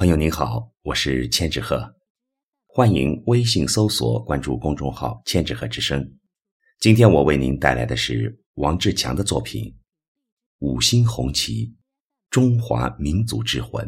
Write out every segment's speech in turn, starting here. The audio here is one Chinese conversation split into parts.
朋友您好，我是千纸鹤，欢迎微信搜索关注公众号“千纸鹤之声”。今天我为您带来的是王志强的作品《五星红旗：中华民族之魂》。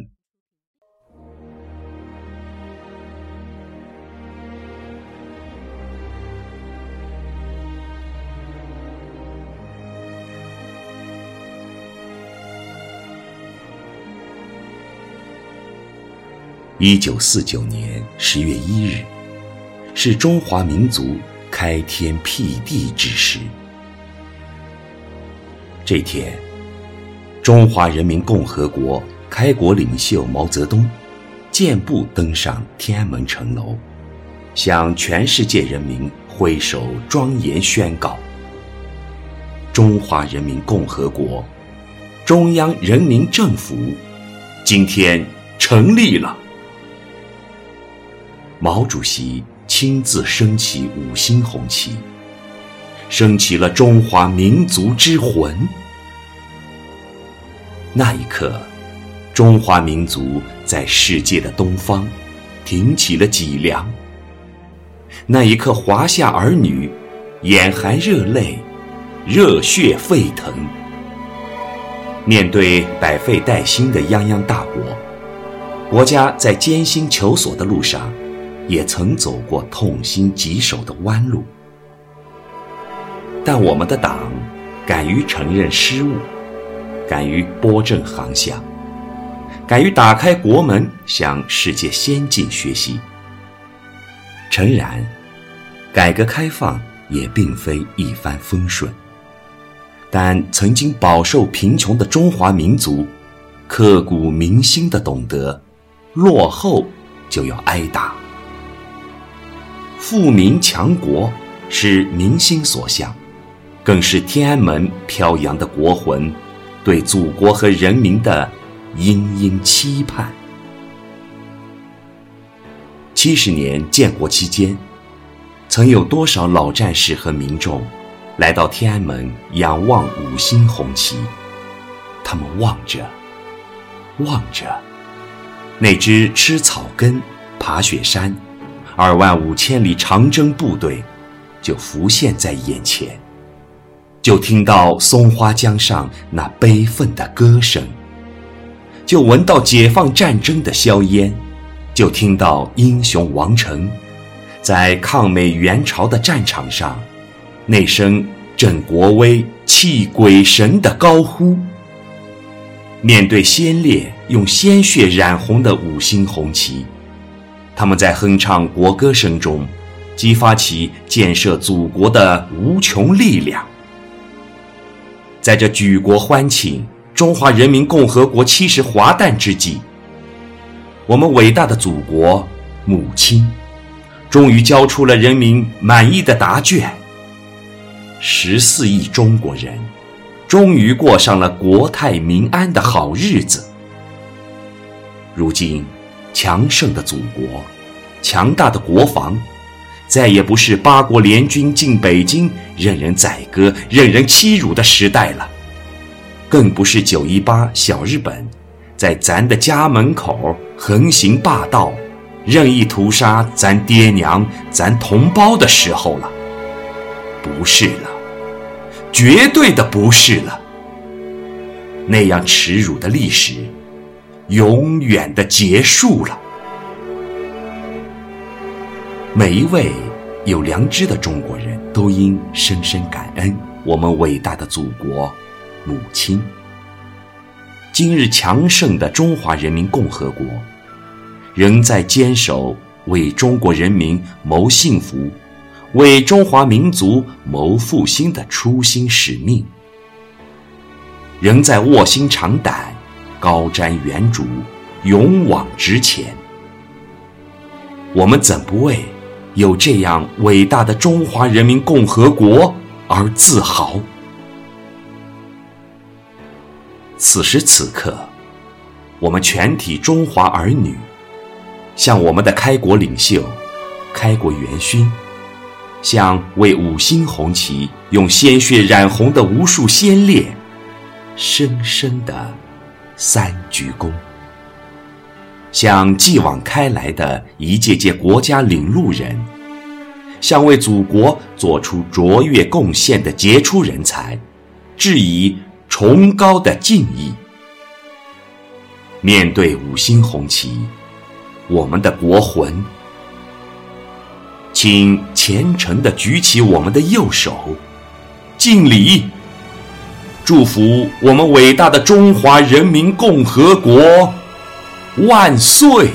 一九四九年十月一日，是中华民族开天辟地之时。这天，中华人民共和国开国领袖毛泽东健步登上天安门城楼，向全世界人民挥手庄严宣告：“中华人民共和国中央人民政府今天成立了。”毛主席亲自升起五星红旗，升起了中华民族之魂。那一刻，中华民族在世界的东方挺起了脊梁。那一刻，华夏儿女眼含热泪，热血沸腾。面对百废待兴的泱泱大国，国家在艰辛求索的路上。也曾走过痛心疾首的弯路，但我们的党敢于承认失误，敢于拨正航向，敢于打开国门向世界先进学习。诚然，改革开放也并非一帆风顺，但曾经饱受贫穷的中华民族，刻骨铭心的懂得，落后就要挨打。富民强国是民心所向，更是天安门飘扬的国魂，对祖国和人民的殷殷期盼。七十年建国期间，曾有多少老战士和民众来到天安门仰望五星红旗？他们望着，望着那只吃草根、爬雪山。二万五千里长征部队，就浮现在眼前，就听到松花江上那悲愤的歌声，就闻到解放战争的硝烟，就听到英雄王成，在抗美援朝的战场上，那声振国威、泣鬼神的高呼。面对先烈用鲜血染红的五星红旗。他们在哼唱国歌声中，激发起建设祖国的无穷力量。在这举国欢庆中华人民共和国七十华诞之际，我们伟大的祖国母亲，终于交出了人民满意的答卷。十四亿中国人，终于过上了国泰民安的好日子。如今。强盛的祖国，强大的国防，再也不是八国联军进北京任人宰割、任人欺辱的时代了，更不是九一八小日本在咱的家门口横行霸道、任意屠杀咱爹娘、咱同胞的时候了，不是了，绝对的不是了，那样耻辱的历史。永远的结束了。每一位有良知的中国人都应深深感恩我们伟大的祖国母亲。今日强盛的中华人民共和国，仍在坚守为中国人民谋幸福、为中华民族谋复兴的初心使命，仍在卧薪尝胆。高瞻远瞩，勇往直前。我们怎不为有这样伟大的中华人民共和国而自豪？此时此刻，我们全体中华儿女，向我们的开国领袖、开国元勋，向为五星红旗用鲜血染红的无数先烈，深深的。三鞠躬。向继往开来的一届届国家领路人，向为祖国做出卓越贡献的杰出人才，致以崇高的敬意。面对五星红旗，我们的国魂，请虔诚地举起我们的右手，敬礼，祝福我们伟大的中华人民共和国。万岁！